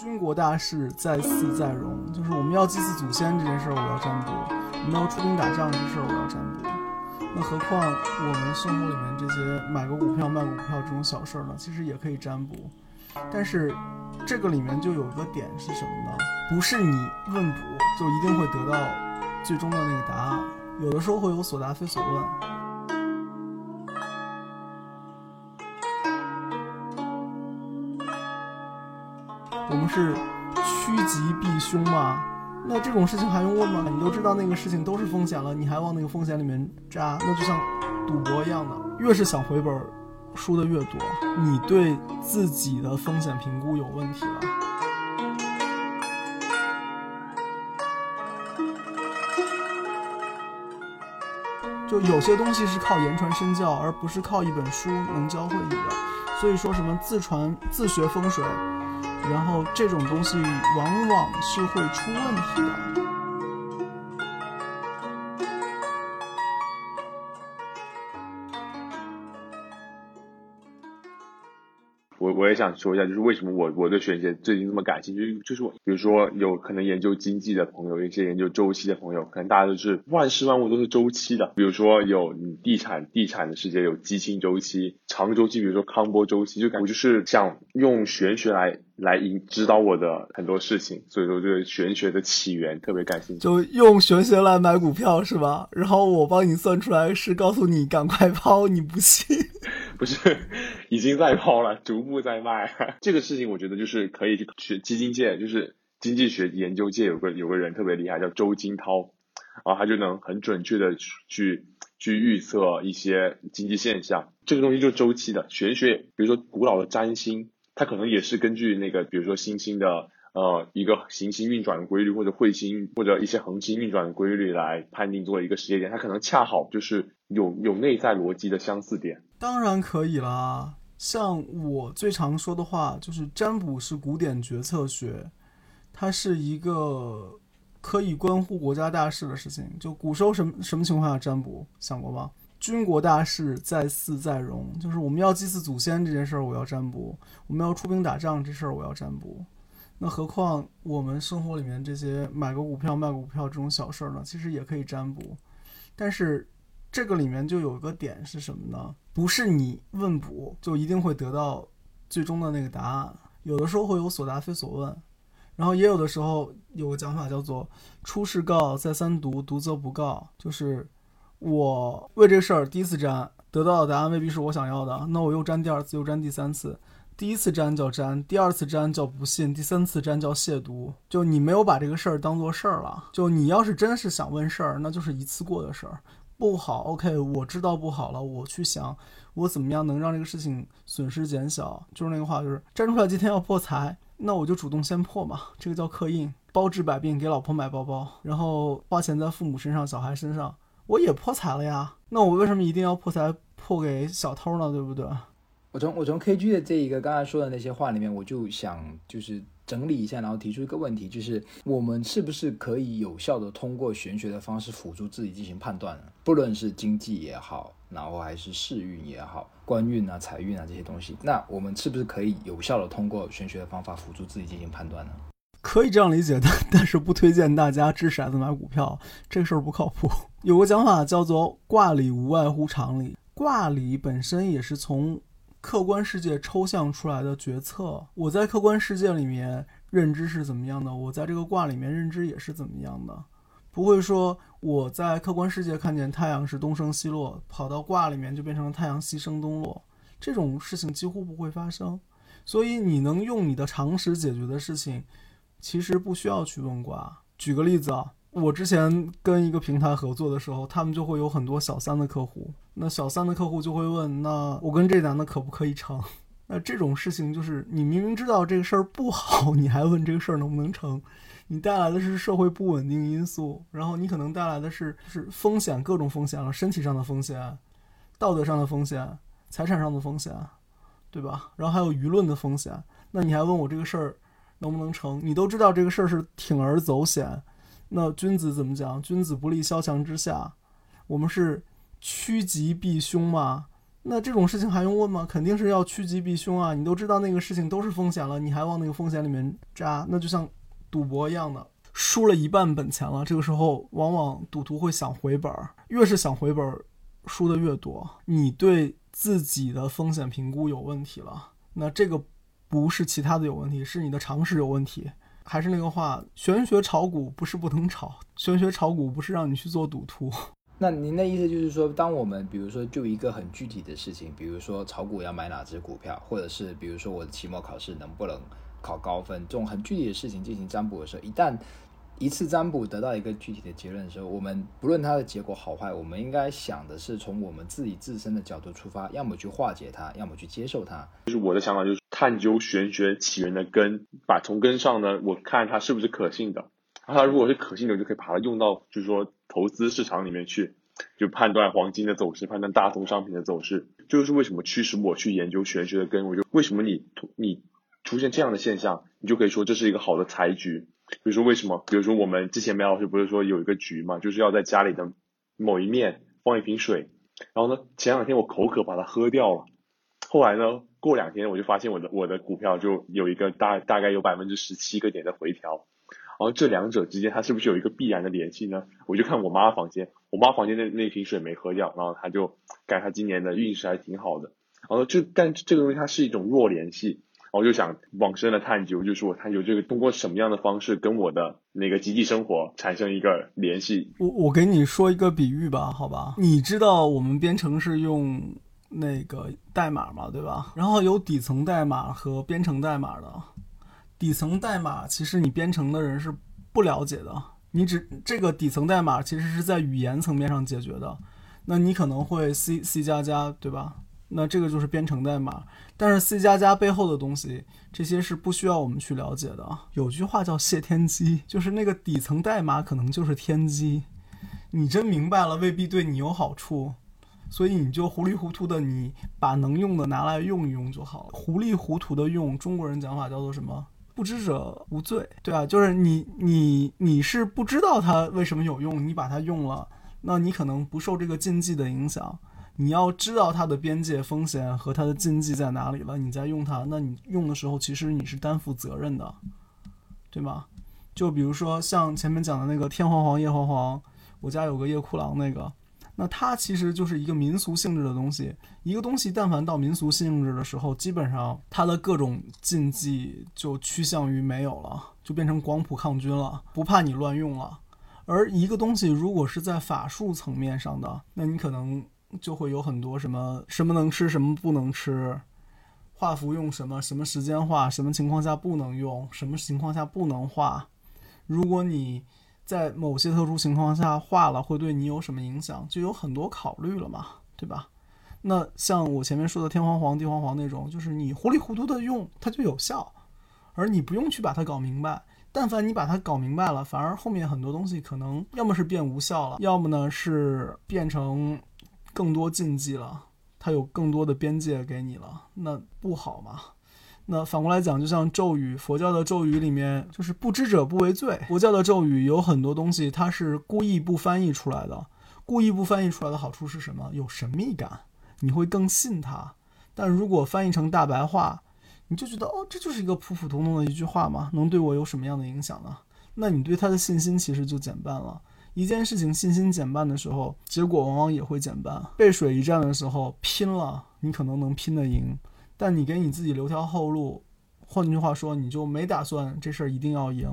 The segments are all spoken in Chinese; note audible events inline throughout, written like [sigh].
军国大事在祀在戎，就是我们要祭祀祖先这件事儿，我要占卜；我们要出兵打仗这事儿，我要占卜。那何况我们生活里面这些买个股票、卖股票这种小事儿呢？其实也可以占卜。但是这个里面就有一个点是什么呢？不是你问卜就一定会得到最终的那个答案，有的时候会有所答非所问。们是趋吉避凶吗？那这种事情还用问吗？你都知道那个事情都是风险了，你还往那个风险里面扎，那就像赌博一样的，越是想回本，输的越多。你对自己的风险评估有问题了。就有些东西是靠言传身教，而不是靠一本书能教会你的。所以说什么自传自学风水。然后这种东西往往是会出问题的。我也想说一下，就是为什么我我对玄学最近这么感兴趣，就是我比如说有可能研究经济的朋友，一些研究周期的朋友，可能大家都是万事万物都是周期的。比如说有地产地产的世界有基金周期、长周期，比如说康波周期，就感觉就是想用玄学来。来引指导我的很多事情，所以说对玄学的起源特别感兴趣。就用玄学来买股票是吧？然后我帮你算出来是告诉你赶快 [laughs] 抛，你不信？不是，已经在抛了，逐步在卖。[laughs] 这个事情我觉得就是可以去基金界，就是经济学研究界有个有个人特别厉害，叫周金涛，然后他就能很准确的去去预测一些经济现象。这个东西就是周期的玄学，比如说古老的占星。它可能也是根据那个，比如说星星的呃一个行星运转的规律，或者彗星或者一些恒星运转的规律来判定做一个时间点。它可能恰好就是有有内在逻辑的相似点。当然可以啦，像我最常说的话就是占卜是古典决策学，它是一个可以关乎国家大事的事情。就古时候什么什么情况下占卜，想过吗？军国大事在祀在戎，就是我们要祭祀祖先这件事儿，我要占卜；我们要出兵打仗这事儿，我要占卜。那何况我们生活里面这些买个股票、卖股票这种小事儿呢？其实也可以占卜。但是这个里面就有一个点是什么呢？不是你问卜就一定会得到最终的那个答案，有的时候会有所答非所问，然后也有的时候有个讲法叫做“出世告，再三读，读则不告”，就是。我为这事儿第一次占得到的答案未必是我想要的，那我又占第二次，又占第三次。第一次沾叫沾，第二次沾叫不信，第三次沾叫亵渎。就你没有把这个事儿当做事儿了。就你要是真是想问事儿，那就是一次过的事儿。不好，OK，我知道不好了，我去想我怎么样能让这个事情损失减小。就是那个话，就是占出来今天要破财，那我就主动先破嘛。这个叫刻印，包治百病，给老婆买包包，然后花钱在父母身上、小孩身上。我也破财了呀，那我为什么一定要破财破给小偷呢？对不对？我从我从 KG 的这一个刚才说的那些话里面，我就想就是整理一下，然后提出一个问题，就是我们是不是可以有效的通过玄学的方式辅助自己进行判断呢？不论是经济也好，然后还是世运也好，官运啊、财运啊这些东西，那我们是不是可以有效的通过玄学的方法辅助自己进行判断呢？可以这样理解，但但是不推荐大家掷骰子买股票，这个事儿不靠谱。[laughs] 有个讲法叫做“卦理无外乎常理”，卦理本身也是从客观世界抽象出来的决策。我在客观世界里面认知是怎么样的，我在这个卦里面认知也是怎么样的，不会说我在客观世界看见太阳是东升西落，跑到卦里面就变成了太阳西升东落，这种事情几乎不会发生。所以你能用你的常识解决的事情。其实不需要去问卦。举个例子啊，我之前跟一个平台合作的时候，他们就会有很多小三的客户。那小三的客户就会问：那我跟这男的可不可以成？[laughs] 那这种事情就是你明明知道这个事儿不好，你还问这个事儿能不能成？你带来的是社会不稳定因素，然后你可能带来的是是风险，各种风险了，身体上的风险、道德上的风险、财产上的风险，对吧？然后还有舆论的风险。那你还问我这个事儿？能不能成？你都知道这个事儿是铤而走险。那君子怎么讲？君子不立萧墙之下。我们是趋吉避凶嘛。那这种事情还用问吗？肯定是要趋吉避凶啊！你都知道那个事情都是风险了，你还往那个风险里面扎，那就像赌博一样的，输了一半本钱了。这个时候，往往赌徒会想回本儿，越是想回本儿，输的越多。你对自己的风险评估有问题了，那这个不是其他的有问题，是你的常识有问题。还是那个话，玄学炒股不是不能炒，玄学炒股不是让你去做赌徒。[laughs] 那您的意思就是说，当我们比如说就一个很具体的事情，比如说炒股要买哪只股票，或者是比如说我的期末考试能不能考高分，这种很具体的事情进行占卜的时候，一旦一次占卜得到一个具体的结论的时候，我们不论它的结果好坏，我们应该想的是从我们自己自身的角度出发，要么去化解它，要么去接受它。就是我的想法就是探究玄学起源的根，把从根上呢，我看它是不是可信的。它如果是可信的，就可以把它用到，就是说投资市场里面去，就判断黄金的走势，判断大宗商品的走势。就是为什么驱使我去研究玄学的根？我就为什么你你出现这样的现象，你就可以说这是一个好的财局。比如说为什么？比如说我们之前梅老师不是说有一个局嘛，就是要在家里的某一面放一瓶水，然后呢，前两天我口渴把它喝掉了，后来呢，过两天我就发现我的我的股票就有一个大大概有百分之十七个点的回调。然后这两者之间，它是不是有一个必然的联系呢？我就看我妈房间，我妈房间那那瓶水没喝掉，然后她就感觉她今年的运势还挺好的。然后就但这个东西它是一种弱联系，然后就想往深的探究，就是我探究这个通过什么样的方式跟我的那个集体生活产生一个联系。我我给你说一个比喻吧，好吧？你知道我们编程是用那个代码嘛，对吧？然后有底层代码和编程代码的。底层代码其实你编程的人是不了解的，你只这个底层代码其实是在语言层面上解决的，那你可能会 C C 加加，对吧？那这个就是编程代码，但是 C 加加背后的东西，这些是不需要我们去了解的。有句话叫谢天机，就是那个底层代码可能就是天机，你真明白了未必对你有好处，所以你就糊里糊涂的，你把能用的拿来用一用就好了。糊里糊涂的用，中国人讲法叫做什么？不知者无罪，对啊，就是你你你是不知道它为什么有用，你把它用了，那你可能不受这个禁忌的影响。你要知道它的边界、风险和它的禁忌在哪里了，你再用它，那你用的时候其实你是担负责任的，对吗？就比如说像前面讲的那个天黄黄、夜黄黄，我家有个夜库郎那个。那它其实就是一个民俗性质的东西，一个东西但凡到民俗性质的时候，基本上它的各种禁忌就趋向于没有了，就变成广谱抗菌了，不怕你乱用了。而一个东西如果是在法术层面上的，那你可能就会有很多什么什么能吃，什么不能吃，画符用什么，什么时间画，什么情况下不能用，什么情况下不能画。如果你在某些特殊情况下画了会对你有什么影响，就有很多考虑了嘛，对吧？那像我前面说的天黄黄、地黄黄那种，就是你糊里糊涂的用它就有效，而你不用去把它搞明白。但凡你把它搞明白了，反而后面很多东西可能要么是变无效了，要么呢是变成更多禁忌了，它有更多的边界给你了，那不好吗。那反过来讲，就像咒语，佛教的咒语里面就是不知者不为罪。佛教的咒语有很多东西，它是故意不翻译出来的。故意不翻译出来的好处是什么？有神秘感，你会更信它。但如果翻译成大白话，你就觉得哦，这就是一个普普通通的一句话嘛，能对我有什么样的影响呢？那你对它的信心其实就减半了。一件事情信心减半的时候，结果往往也会减半。背水一战的时候，拼了，你可能能拼得赢。但你给你自己留条后路，换句话说，你就没打算这事儿一定要赢，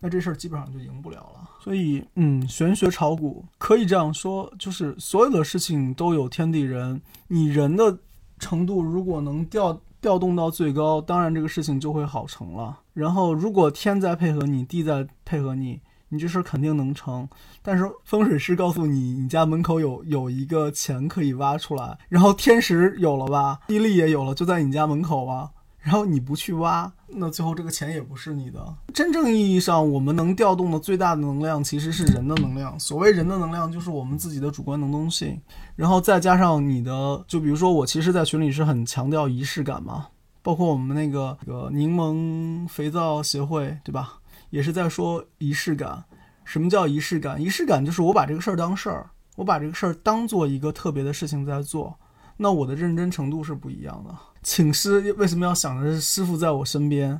那这事儿基本上就赢不了了。所以，嗯，玄学炒股可以这样说，就是所有的事情都有天地人，你人的程度如果能调调动到最高，当然这个事情就会好成了。然后，如果天在配合你，地在配合你。你这事肯定能成，但是风水师告诉你，你家门口有有一个钱可以挖出来，然后天时有了吧，地利也有了，就在你家门口啊。然后你不去挖，那最后这个钱也不是你的。真正意义上，我们能调动的最大的能量其实是人的能量。所谓人的能量，就是我们自己的主观能动性，然后再加上你的，就比如说我其实，在群里是很强调仪式感嘛，包括我们那个个柠檬肥皂协会，对吧？也是在说仪式感。什么叫仪式感？仪式感就是我把这个事儿当事儿，我把这个事儿当做一个特别的事情在做。那我的认真程度是不一样的。请师为什么要想着师傅在我身边，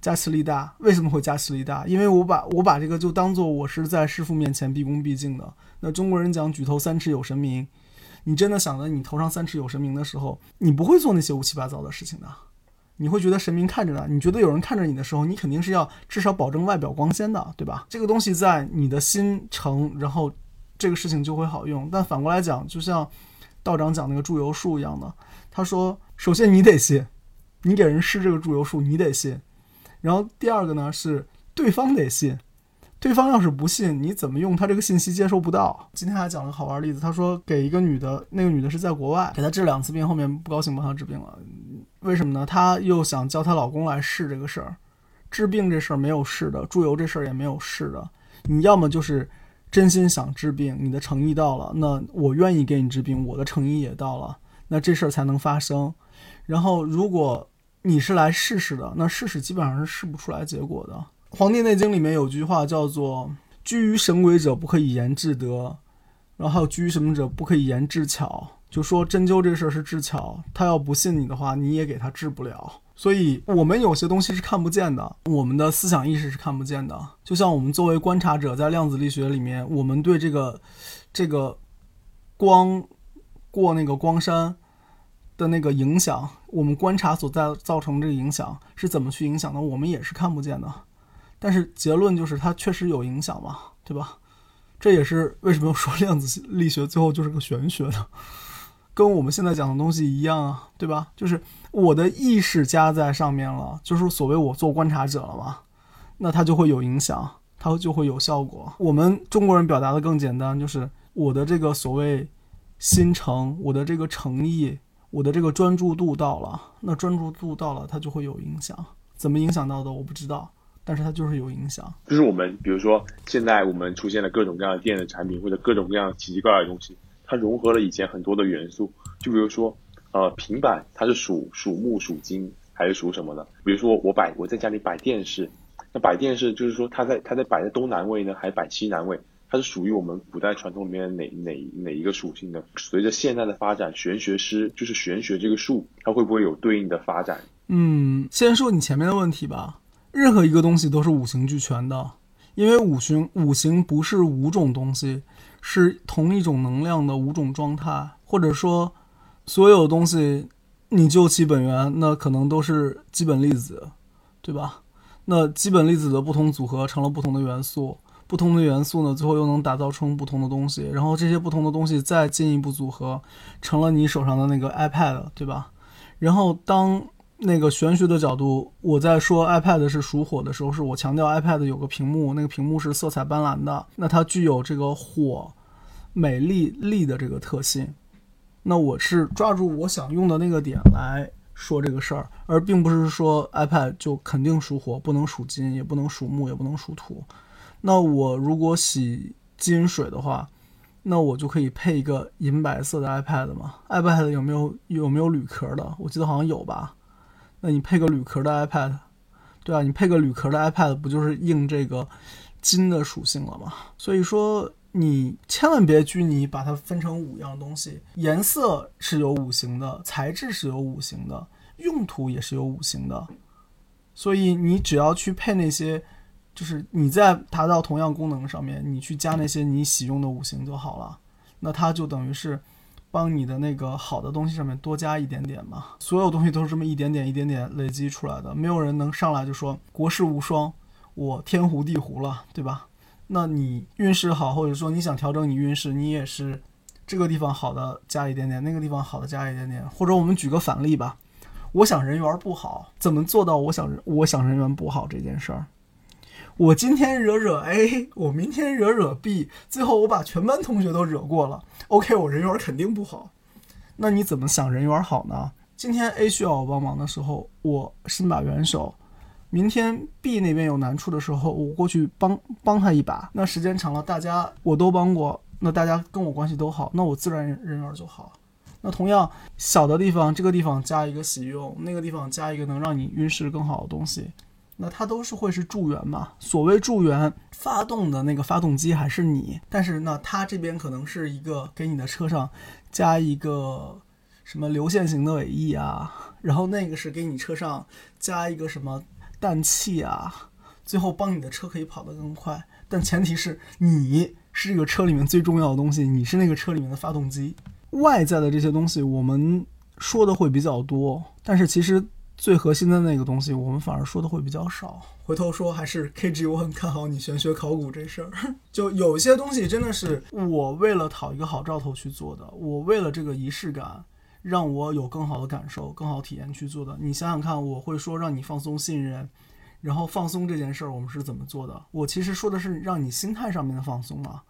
加持力大？为什么会加持力大？因为我把我把这个就当做我是在师傅面前毕恭毕敬的。那中国人讲举头三尺有神明，你真的想着你头上三尺有神明的时候，你不会做那些乌七八糟的事情的。你会觉得神明看着呢，你觉得有人看着你的时候，你肯定是要至少保证外表光鲜的，对吧？这个东西在你的心诚，然后这个事情就会好用。但反过来讲，就像道长讲那个祝由术一样的，他说，首先你得信，你给人施这个祝由术，你得信。然后第二个呢是对方得信。对方要是不信，你怎么用他这个信息接收不到？今天还讲了个好玩的例子，他说给一个女的，那个女的是在国外，给她治两次病，后面不高兴帮她治病了，为什么呢？她又想叫她老公来试这个事儿，治病这事儿没有试的，祝由这事儿也没有试的。你要么就是真心想治病，你的诚意到了，那我愿意给你治病，我的诚意也到了，那这事儿才能发生。然后如果你是来试试的，那试试基本上是试不出来结果的。《黄帝内经》里面有句话叫做“居于神鬼者不可以言治德”，然后还有“居于什么者不可以言治巧”，就说针灸这事儿是治巧，他要不信你的话，你也给他治不了。所以，我们有些东西是看不见的，我们的思想意识是看不见的。就像我们作为观察者，在量子力学里面，我们对这个这个光过那个光山的那个影响，我们观察所在造成这个影响是怎么去影响的，我们也是看不见的。但是结论就是它确实有影响嘛，对吧？这也是为什么说量子力学最后就是个玄学的，跟我们现在讲的东西一样啊，对吧？就是我的意识加在上面了，就是所谓我做观察者了嘛，那它就会有影响，它就会有效果。我们中国人表达的更简单，就是我的这个所谓心诚，我的这个诚意，我的这个专注度到了，那专注度到了，它就会有影响。怎么影响到的，我不知道。但是它就是有影响，就是我们比如说现在我们出现了各种各样的电子产品或者各种各样奇奇怪怪的东西，它融合了以前很多的元素，就比如说呃平板它是属属木属金还是属什么的？比如说我摆我在家里摆电视，那摆电视就是说它在它在摆在东南位呢还是摆西南位？它是属于我们古代传统里面哪哪哪一个属性的？随着现代的发展，玄学师就是玄学这个术，它会不会有对应的发展？嗯，先说你前面的问题吧。任何一个东西都是五行俱全的，因为五行五行不是五种东西，是同一种能量的五种状态，或者说，所有东西你就其本源，那可能都是基本粒子，对吧？那基本粒子的不同组合成了不同的元素，不同的元素呢，最后又能打造成不同的东西，然后这些不同的东西再进一步组合，成了你手上的那个 iPad，对吧？然后当。那个玄学的角度，我在说 iPad 是属火的时候，是我强调 iPad 有个屏幕，那个屏幕是色彩斑斓的，那它具有这个火、美丽、丽的这个特性。那我是抓住我想用的那个点来说这个事儿，而并不是说 iPad 就肯定属火，不能属金，也不能属木，也不能属土。那我如果洗金水的话，那我就可以配一个银白色的 iPad 嘛？iPad 有没有有没有铝壳的？我记得好像有吧。那你配个铝壳的 iPad，对啊，你配个铝壳的 iPad，不就是应这个金的属性了吗？所以说，你千万别拘泥，把它分成五样东西。颜色是有五行的，材质是有五行的，用途也是有五行的。所以你只要去配那些，就是你在达到同样功能上面，你去加那些你喜用的五行就好了。那它就等于是。帮你的那个好的东西上面多加一点点嘛，所有东西都是这么一点点、一点点累积出来的，没有人能上来就说国士无双，我天胡地胡了，对吧？那你运势好，或者说你想调整你运势，你也是这个地方好的加一点点，那个地方好的加一点点，或者我们举个反例吧，我想人缘不好，怎么做到我想我想人缘不好这件事儿？我今天惹惹 A，我明天惹惹 B，最后我把全班同学都惹过了。OK，我人缘肯定不好。那你怎么想人缘好呢？今天 A 需要我帮忙的时候，我伸把援手；明天 B 那边有难处的时候，我过去帮帮他一把。那时间长了，大家我都帮过，那大家跟我关系都好，那我自然人缘就好。那同样小的地方，这个地方加一个喜用，那个地方加一个能让你运势更好的东西。那它都是会是助缘嘛？所谓助缘，发动的那个发动机还是你，但是呢，它这边可能是一个给你的车上加一个什么流线型的尾翼啊，然后那个是给你车上加一个什么氮气啊，最后帮你的车可以跑得更快。但前提是你是这个车里面最重要的东西，你是那个车里面的发动机。外在的这些东西我们说的会比较多，但是其实最核心的那个东西我们反而说的会比较少。回头说还是 KG，我很看好你玄学考古这事儿。[laughs] 就有些东西真的是我为了讨一个好兆头去做的，我为了这个仪式感，让我有更好的感受、更好体验去做的。你想想看，我会说让你放松信任，然后放松这件事儿我们是怎么做的？我其实说的是让你心态上面的放松嘛。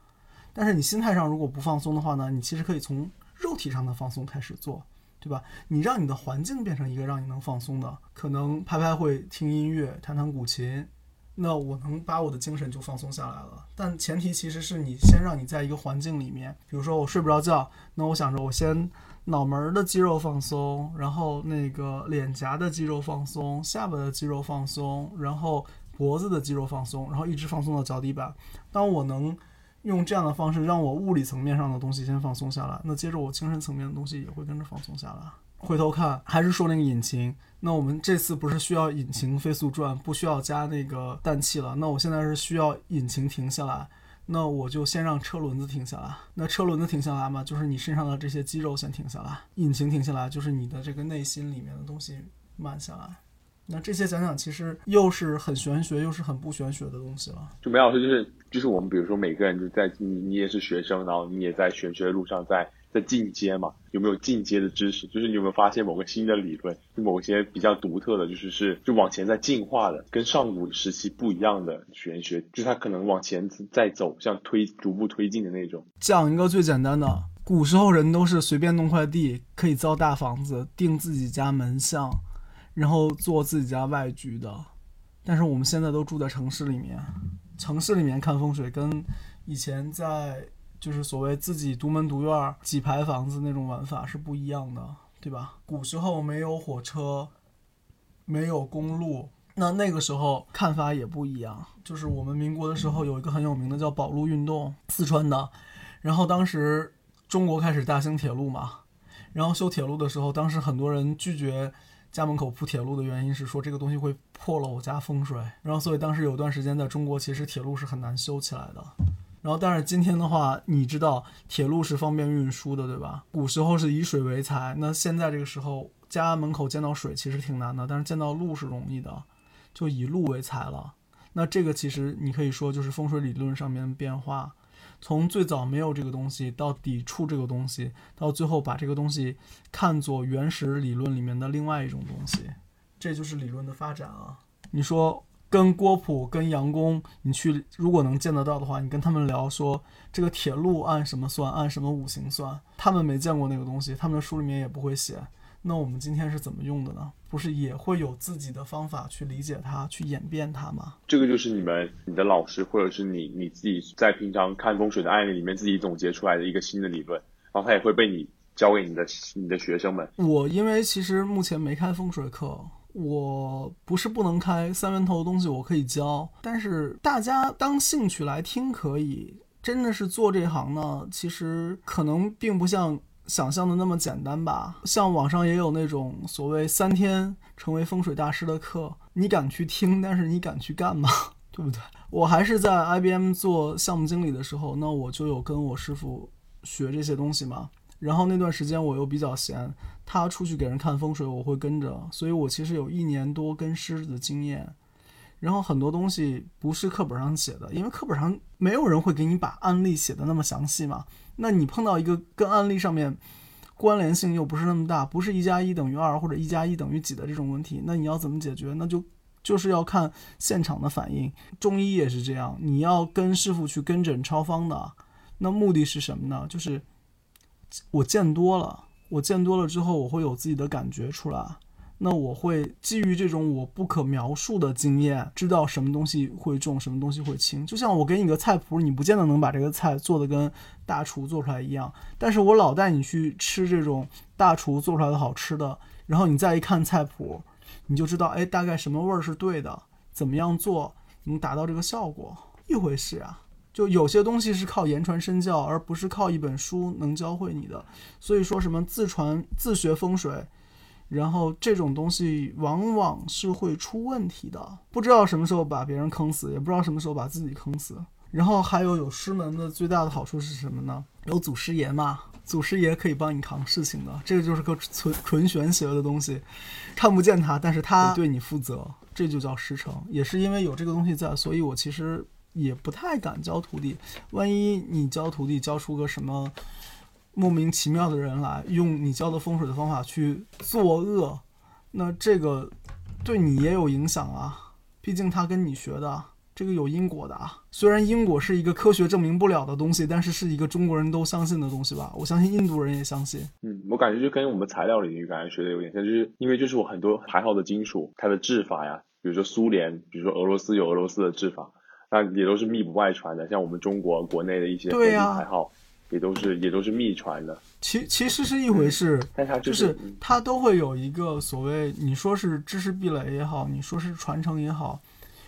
但是你心态上如果不放松的话呢，你其实可以从肉体上的放松开始做，对吧？你让你的环境变成一个让你能放松的，可能拍拍会、听音乐、弹弹古琴，那我能把我的精神就放松下来了。但前提其实是你先让你在一个环境里面，比如说我睡不着觉，那我想着我先脑门儿的肌肉放松，然后那个脸颊的肌肉放松，下巴的肌肉放松，然后脖子的肌肉放松，然后一直放松到脚底板。当我能用这样的方式让我物理层面上的东西先放松下来，那接着我精神层面的东西也会跟着放松下来。回头看，还是说那个引擎，那我们这次不是需要引擎飞速转，不需要加那个氮气了，那我现在是需要引擎停下来，那我就先让车轮子停下来。那车轮子停下来嘛，就是你身上的这些肌肉先停下来，引擎停下来，就是你的这个内心里面的东西慢下来。那这些讲讲，其实又是很玄学，又是很不玄学的东西了。就梅老师，就是就是我们，比如说每个人就在你你也是学生，然后你也在玄学的路上在在进阶嘛，有没有进阶的知识？就是你有没有发现某个新的理论，就某些比较独特的，就是是就往前在进化的，跟上古时期不一样的玄学，就是它可能往前在走，像推逐步推进的那种。讲一个最简单的，古时候人都是随便弄块地，可以造大房子，定自己家门相。然后做自己家外局的，但是我们现在都住在城市里面，城市里面看风水跟以前在就是所谓自己独门独院几排房子那种玩法是不一样的，对吧？古时候没有火车，没有公路，那那个时候看法也不一样。就是我们民国的时候有一个很有名的叫保路运动，四川的，然后当时中国开始大兴铁路嘛，然后修铁路的时候，当时很多人拒绝。家门口铺铁路的原因是说这个东西会破了我家风水，然后所以当时有段时间在中国其实铁路是很难修起来的。然后但是今天的话，你知道铁路是方便运输的，对吧？古时候是以水为财，那现在这个时候家门口见到水其实挺难的，但是见到路是容易的，就以路为财了。那这个其实你可以说就是风水理论上面变化。从最早没有这个东西，到抵触这个东西，到最后把这个东西看作原始理论里面的另外一种东西，这就是理论的发展啊。你说跟郭璞、跟杨公，你去如果能见得到的话，你跟他们聊说这个铁路按什么算，按什么五行算，他们没见过那个东西，他们的书里面也不会写。那我们今天是怎么用的呢？不是也会有自己的方法去理解它、去演变它吗？这个就是你们、你的老师，或者是你你自己在平常看风水的案例里面自己总结出来的一个新的理论，然后它也会被你教给你的你的学生们。我因为其实目前没开风水课，我不是不能开三元头的东西，我可以教，但是大家当兴趣来听可以。真的是做这行呢，其实可能并不像。想象的那么简单吧？像网上也有那种所谓三天成为风水大师的课，你敢去听，但是你敢去干吗？[laughs] 对不对？我还是在 IBM 做项目经理的时候，那我就有跟我师傅学这些东西嘛。然后那段时间我又比较闲，他出去给人看风水，我会跟着，所以我其实有一年多跟师的经验。然后很多东西不是课本上写的，因为课本上没有人会给你把案例写的那么详细嘛。那你碰到一个跟案例上面关联性又不是那么大，不是一加一等于二或者一加一等于几的这种问题，那你要怎么解决？那就就是要看现场的反应。中医也是这样，你要跟师傅去跟诊抄方的，那目的是什么呢？就是我见多了，我见多了之后，我会有自己的感觉出来。那我会基于这种我不可描述的经验，知道什么东西会重，什么东西会轻。就像我给你个菜谱，你不见得能把这个菜做的跟大厨做出来一样，但是我老带你去吃这种大厨做出来的好吃的，然后你再一看菜谱，你就知道，哎，大概什么味儿是对的，怎么样做能达到这个效果，一回事啊。就有些东西是靠言传身教，而不是靠一本书能教会你的。所以说什么自传自学风水，然后这种东西往往是会出问题的，不知道什么时候把别人坑死，也不知道什么时候把自己坑死。然后还有有师门的最大的好处是什么呢？有祖师爷嘛，祖师爷可以帮你扛事情的，这个就是个纯纯玄学的东西，看不见他，但是他对你负责，这就叫师承。也是因为有这个东西在，所以我其实也不太敢教徒弟。万一你教徒弟教出个什么莫名其妙的人来，用你教的风水的方法去作恶，那这个对你也有影响啊，毕竟他跟你学的。这个有因果的啊，虽然因果是一个科学证明不了的东西，但是是一个中国人都相信的东西吧？我相信印度人也相信。嗯，我感觉就跟我们材料领域感觉学的有点像，就是因为就是我很多排号的金属，它的制法呀，比如说苏联，比如说俄罗斯有俄罗斯的制法，那也都是密不外传的。像我们中国国内的一些对呀排号，也都是也都是秘传的。其其实是一回事，但它就是是它都会有一个所谓，你说是知识壁垒也好，你说是传承也好。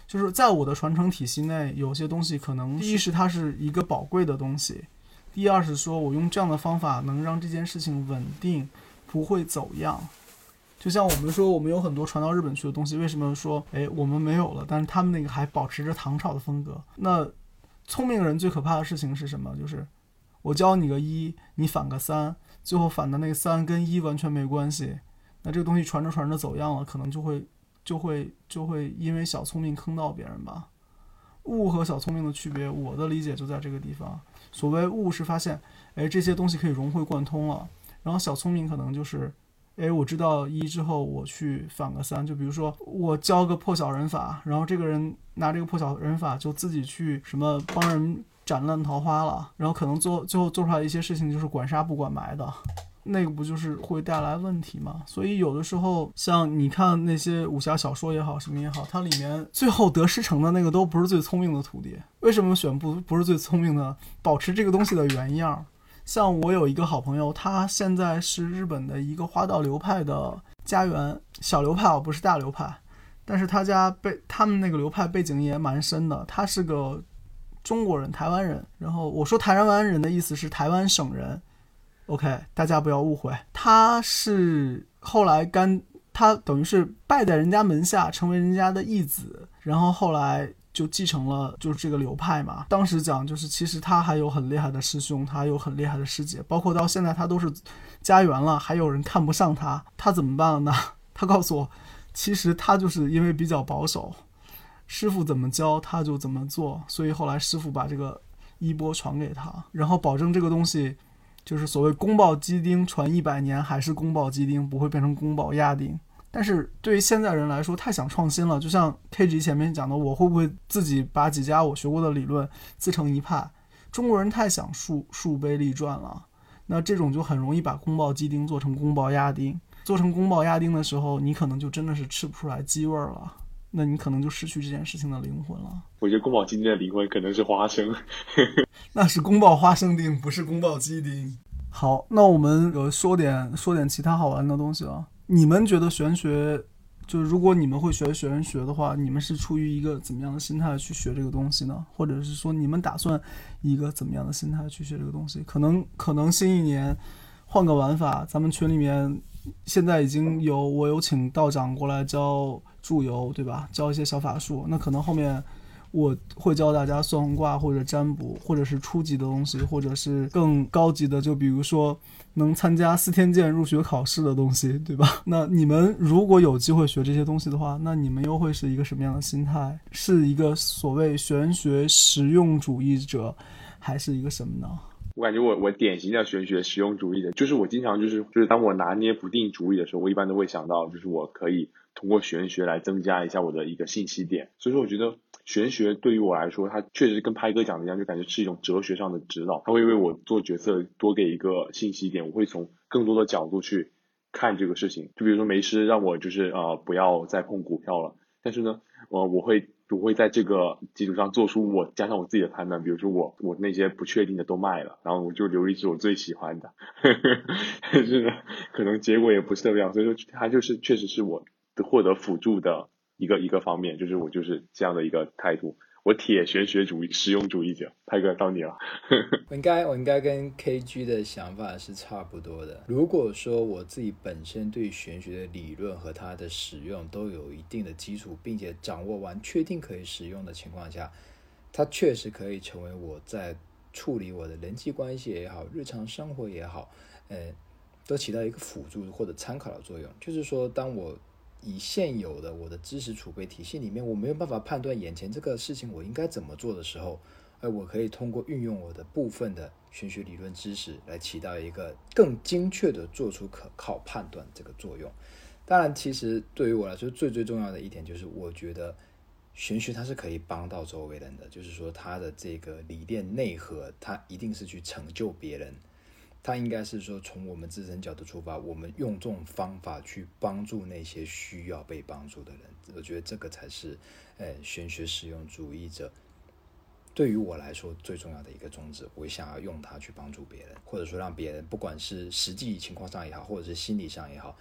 就是在我的传承体系内，有些东西可能第一是它是一个宝贵的东西，第二是说我用这样的方法能让这件事情稳定，不会走样。就像我们说，我们有很多传到日本去的东西，为什么说哎我们没有了，但是他们那个还保持着唐朝的风格？那聪明人最可怕的事情是什么？就是我教你个一，你反个三，最后反的那个三跟一完全没关系，那这个东西传着传着走样了，可能就会。就会就会因为小聪明坑到别人吧。悟和小聪明的区别，我的理解就在这个地方。所谓悟是发现，哎，这些东西可以融会贯通了。然后小聪明可能就是，哎，我知道一之后，我去反个三。就比如说我教个破小人法，然后这个人拿这个破小人法就自己去什么帮人斩烂桃花了，然后可能做最后做出来一些事情就是管杀不管埋的。那个不就是会带来问题吗？所以有的时候，像你看那些武侠小说也好，什么也好，它里面最后得师承的那个都不是最聪明的徒弟。为什么选不不是最聪明的？保持这个东西的原样。像我有一个好朋友，他现在是日本的一个花道流派的家园，小流派哦，不是大流派。但是他家背他们那个流派背景也蛮深的。他是个中国人，台湾人。然后我说台湾人的意思是台湾省人。OK，大家不要误会，他是后来干，他等于是拜在人家门下，成为人家的义子，然后后来就继承了就是这个流派嘛。当时讲就是，其实他还有很厉害的师兄，他有很厉害的师姐，包括到现在他都是家园了，还有人看不上他，他怎么办呢？他告诉我，其实他就是因为比较保守，师傅怎么教他就怎么做，所以后来师傅把这个衣钵传给他，然后保证这个东西。就是所谓宫保鸡丁传一百年还是宫保鸡丁，不会变成宫保鸭丁。但是对于现在人来说，太想创新了。就像 K G 前面讲的，我会不会自己把几家我学过的理论自成一派？中国人太想树树碑立传了，那这种就很容易把宫保鸡丁做成宫保鸭丁。做成宫保鸭丁的时候，你可能就真的是吃不出来鸡味儿了。那你可能就失去这件事情的灵魂了。我觉得宫保鸡丁的灵魂可能是花生，[laughs] 那是宫保花生丁，不是宫保鸡丁。好，那我们有说点说点其他好玩的东西了。你们觉得玄学，就是如果你们会学玄学的话，你们是出于一个怎么样的心态去学这个东西呢？或者是说你们打算一个怎么样的心态去学这个东西？可能可能新一年换个玩法，咱们群里面现在已经有我有请道长过来教。祝由对吧？教一些小法术，那可能后面我会教大家算卦或者占卜，或者是初级的东西，或者是更高级的，就比如说能参加四天剑入学考试的东西，对吧？那你们如果有机会学这些东西的话，那你们又会是一个什么样的心态？是一个所谓玄学实用主义者，还是一个什么呢？我感觉我我典型的玄学实用主义者，就是我经常就是就是当我拿捏不定主意的时候，我一般都会想到，就是我可以。通过玄学来增加一下我的一个信息点，所以说我觉得玄学对于我来说，它确实跟拍哥讲的一样，就感觉是一种哲学上的指导，它会为我做决策多给一个信息点，我会从更多的角度去看这个事情。就比如说梅师让我就是呃不要再碰股票了，但是呢，我我会我会在这个基础上做出我加上我自己的判断，比如说我我那些不确定的都卖了，然后我就留一只我最喜欢的，呵 [laughs] 呵但是呢，可能结果也不是特别好，所以说它就是确实是我。获得辅助的一个一个方面，就是我就是这样的一个态度。我铁玄学主义实用主义者，泰哥到你了。我应该我应该跟 KG 的想法是差不多的。如果说我自己本身对玄学的理论和它的使用都有一定的基础，并且掌握完，确定可以使用的情况下，它确实可以成为我在处理我的人际关系也好，日常生活也好，呃，都起到一个辅助或者参考的作用。就是说，当我以现有的我的知识储备体系里面，我没有办法判断眼前这个事情我应该怎么做的时候，哎，我可以通过运用我的部分的玄学理论知识，来起到一个更精确的做出可靠判断这个作用。当然，其实对于我来说，最最重要的一点就是，我觉得玄学它是可以帮到周围人的，就是说它的这个理念内核，它一定是去成就别人。它应该是说，从我们自身角度出发，我们用这种方法去帮助那些需要被帮助的人。我觉得这个才是，呃，玄学实用主义者对于我来说最重要的一个宗旨。我想要用它去帮助别人，或者说让别人，不管是实际情况上也好，或者是心理上也好，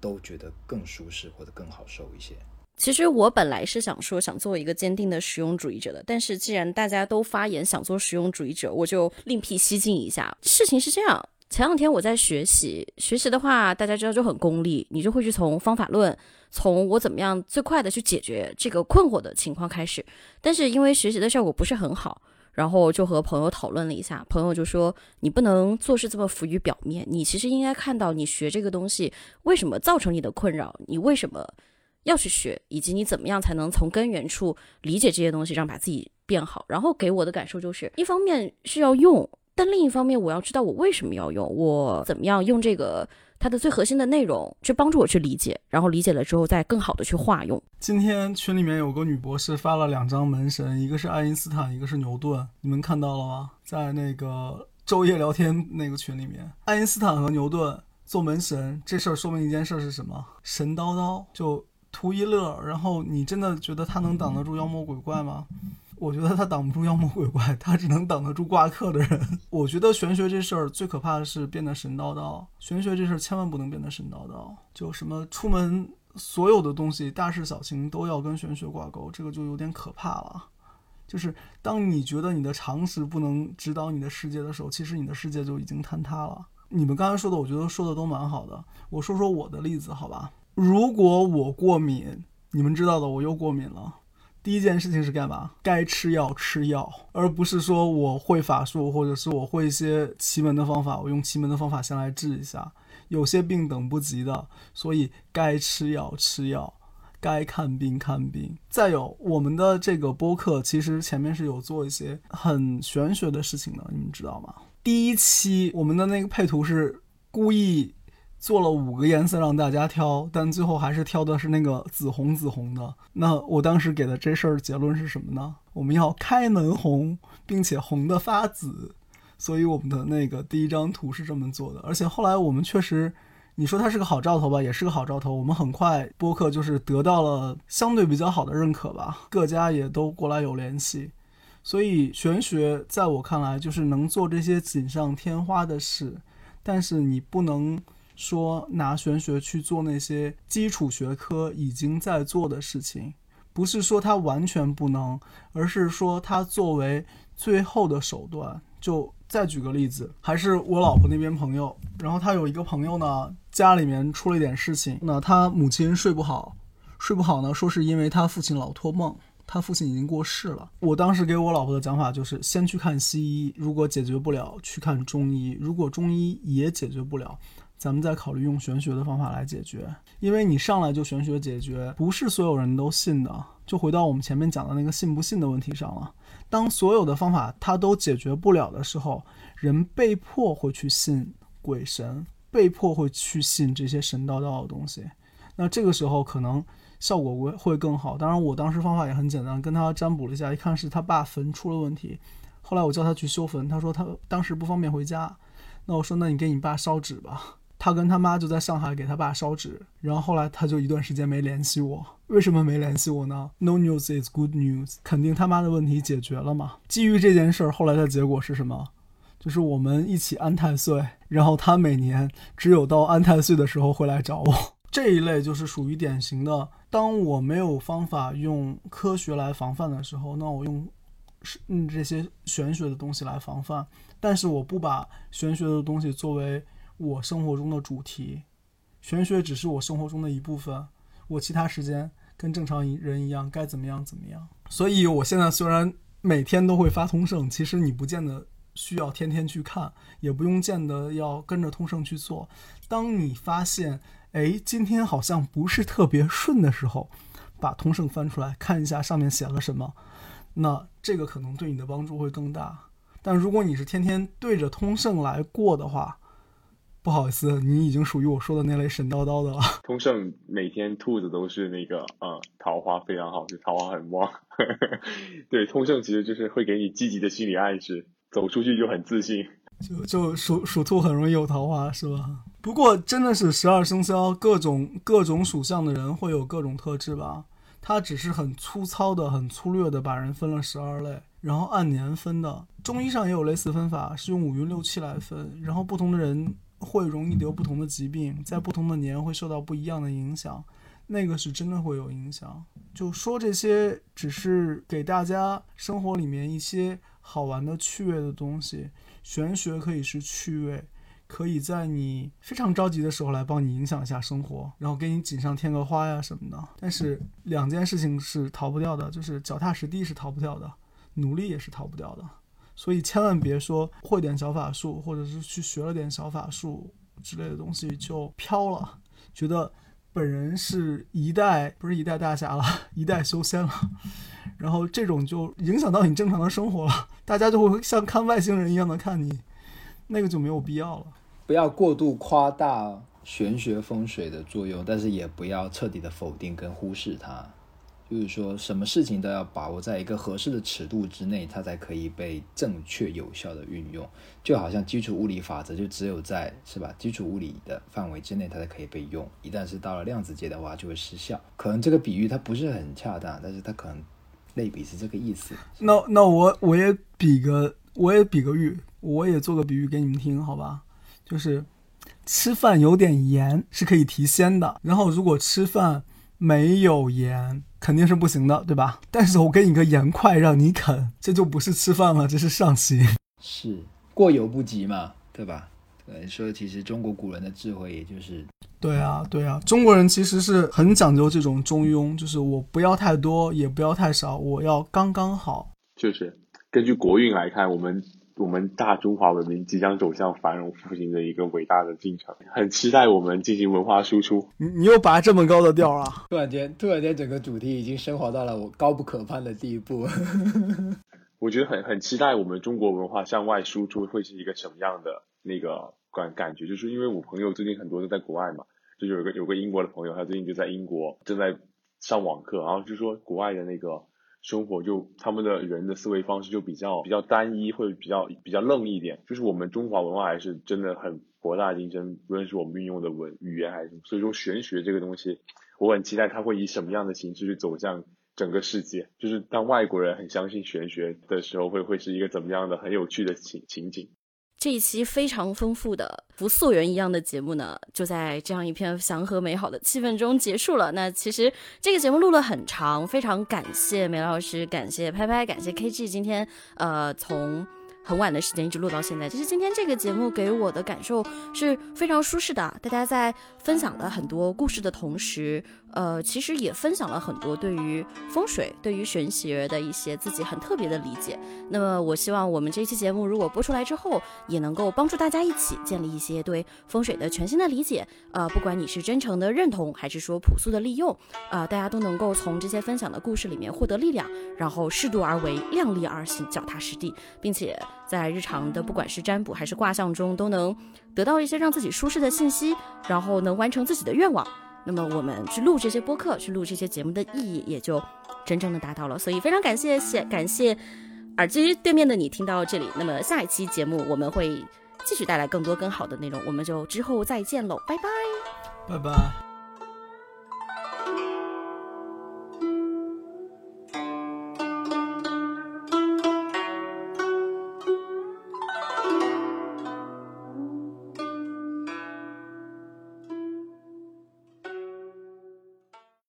都觉得更舒适或者更好受一些。其实我本来是想说想做一个坚定的实用主义者的，但是既然大家都发言想做实用主义者，我就另辟蹊径一下。事情是这样，前两天我在学习，学习的话大家知道就很功利，你就会去从方法论，从我怎么样最快的去解决这个困惑的情况开始。但是因为学习的效果不是很好，然后就和朋友讨论了一下，朋友就说你不能做事这么浮于表面，你其实应该看到你学这个东西为什么造成你的困扰，你为什么。要去学，以及你怎么样才能从根源处理解这些东西，让把自己变好。然后给我的感受就是，一方面是要用，但另一方面我要知道我为什么要用，我怎么样用这个它的最核心的内容去帮助我去理解，然后理解了之后再更好的去化用。今天群里面有个女博士发了两张门神，一个是爱因斯坦，一个是牛顿，你们看到了吗？在那个昼夜聊天那个群里面，爱因斯坦和牛顿做门神这事儿说明一件事是什么？神叨叨就。图一乐，然后你真的觉得他能挡得住妖魔鬼怪吗？我觉得他挡不住妖魔鬼怪，他只能挡得住挂客的人。[laughs] 我觉得玄学这事儿最可怕的是变得神叨叨，玄学这事儿千万不能变得神叨叨。就什么出门所有的东西，大事小情都要跟玄学挂钩，这个就有点可怕了。就是当你觉得你的常识不能指导你的世界的时候，其实你的世界就已经坍塌了。你们刚才说的，我觉得说的都蛮好的。我说说我的例子，好吧？如果我过敏，你们知道的，我又过敏了。第一件事情是干嘛？该吃药吃药，而不是说我会法术，或者是我会一些奇门的方法，我用奇门的方法先来治一下。有些病等不及的，所以该吃药吃药，该看病看病。再有，我们的这个播客其实前面是有做一些很玄学的事情的，你们知道吗？第一期我们的那个配图是故意。做了五个颜色让大家挑，但最后还是挑的是那个紫红紫红的。那我当时给的这事儿结论是什么呢？我们要开门红，并且红的发紫。所以我们的那个第一张图是这么做的。而且后来我们确实，你说它是个好兆头吧，也是个好兆头。我们很快播客就是得到了相对比较好的认可吧，各家也都过来有联系。所以玄学在我看来就是能做这些锦上添花的事，但是你不能。说拿玄学去做那些基础学科已经在做的事情，不是说它完全不能，而是说它作为最后的手段。就再举个例子，还是我老婆那边朋友，然后他有一个朋友呢，家里面出了一点事情，那他母亲睡不好，睡不好呢，说是因为他父亲老托梦，他父亲已经过世了。我当时给我老婆的讲法就是，先去看西医，如果解决不了，去看中医，如果中医也解决不了。咱们再考虑用玄学的方法来解决，因为你上来就玄学解决，不是所有人都信的。就回到我们前面讲的那个信不信的问题上了。当所有的方法它都解决不了的时候，人被迫会去信鬼神，被迫会去信这些神叨叨的东西。那这个时候可能效果会会更好。当然，我当时方法也很简单，跟他占卜了一下，一看是他爸坟出了问题。后来我叫他去修坟，他说他当时不方便回家。那我说，那你给你爸烧纸吧。他跟他妈就在上海给他爸烧纸，然后后来他就一段时间没联系我。为什么没联系我呢？No news is good news，肯定他妈的问题解决了嘛。基于这件事儿，后来的结果是什么？就是我们一起安太岁，然后他每年只有到安太岁的时候会来找我。这一类就是属于典型的。当我没有方法用科学来防范的时候，那我用是嗯这些玄学的东西来防范，但是我不把玄学的东西作为我生活中的主题，玄学只是我生活中的一部分，我其他时间跟正常人一样该怎么样怎么样。所以我现在虽然每天都会发通胜，其实你不见得需要天天去看，也不用见得要跟着通胜去做。当你发现，哎，今天好像不是特别顺的时候，把通胜翻出来看一下上面写了什么，那这个可能对你的帮助会更大。但如果你是天天对着通胜来过的话，不好意思，你已经属于我说的那类神叨叨的了。[laughs] 通胜每天兔子都是那个呃桃花非常好，就桃花很旺。[laughs] 对，通胜其实就是会给你积极的心理暗示，走出去就很自信。就就属属兔很容易有桃花，是吧？不过真的是十二生肖各种各种属相的人会有各种特质吧？它只是很粗糙的、很粗略的把人分了十二类，然后按年分的。中医上也有类似分法，是用五运六气来分，然后不同的人会容易得不同的疾病，在不同的年会受到不一样的影响，那个是真的会有影响。就说这些，只是给大家生活里面一些好玩的趣味的东西。玄学可以是趣味，可以在你非常着急的时候来帮你影响一下生活，然后给你锦上添个花呀什么的。但是两件事情是逃不掉的，就是脚踏实地是逃不掉的，努力也是逃不掉的。所以千万别说会点小法术，或者是去学了点小法术之类的东西就飘了，觉得本人是一代不是一代大侠了，一代修仙了。然后这种就影响到你正常的生活了，大家就会像看外星人一样的看你，那个就没有必要了。不要过度夸大玄学风水的作用，但是也不要彻底的否定跟忽视它。就是说，什么事情都要把握在一个合适的尺度之内，它才可以被正确有效的运用。就好像基础物理法则，就只有在是吧基础物理的范围之内，它才可以被用。一旦是到了量子界的话，就会失效。可能这个比喻它不是很恰当，但是它可能。类比是这个意思。那那我我也比个我也比个喻，我也做个比喻给你们听，好吧？就是吃饭有点盐是可以提鲜的，然后如果吃饭没有盐肯定是不行的，对吧？但是我给你个盐块让你啃，这就不是吃饭了，这是上刑。是过犹不及嘛，对吧？对，所以其实中国古人的智慧也就是。对啊，对啊，中国人其实是很讲究这种中庸，就是我不要太多，也不要太少，我要刚刚好。就是根据国运来看，我们我们大中华文明即将走向繁荣复兴的一个伟大的进程，很期待我们进行文化输出。你你又拔这么高的调啊！突然间，突然间，整个主题已经升华到了我高不可攀的地步。[laughs] 我觉得很很期待我们中国文化向外输出会是一个什么样的那个。感感觉就是因为我朋友最近很多都在国外嘛，就有个有个英国的朋友，他最近就在英国正在上网课，然后就说国外的那个生活就他们的人的思维方式就比较比较单一，会比较比较愣一点。就是我们中华文化还是真的很博大精深，无论是我们运用的文语言还是什么。所以说玄学这个东西，我很期待它会以什么样的形式去走向整个世界。就是当外国人很相信玄学的时候，会会是一个怎么样的很有趣的情情景。这一期非常丰富的不素人一样的节目呢，就在这样一片祥和美好的气氛中结束了。那其实这个节目录了很长，非常感谢梅老师，感谢拍拍，感谢 KG，今天呃从。很晚的时间一直录到现在，其实今天这个节目给我的感受是非常舒适的。大家在分享了很多故事的同时，呃，其实也分享了很多对于风水、对于玄学的一些自己很特别的理解。那么，我希望我们这期节目如果播出来之后，也能够帮助大家一起建立一些对风水的全新的理解。呃，不管你是真诚的认同，还是说朴素的利用，呃，大家都能够从这些分享的故事里面获得力量，然后适度而为，量力而行，脚踏实地，并且。在日常的不管是占卜还是卦象中，都能得到一些让自己舒适的信息，然后能完成自己的愿望。那么我们去录这些播客，去录这些节目的意义也就真正的达到了。所以非常感谢，谢感谢耳机对面的你听到这里。那么下一期节目我们会继续带来更多更好的内容，我们就之后再见喽，拜拜，拜拜。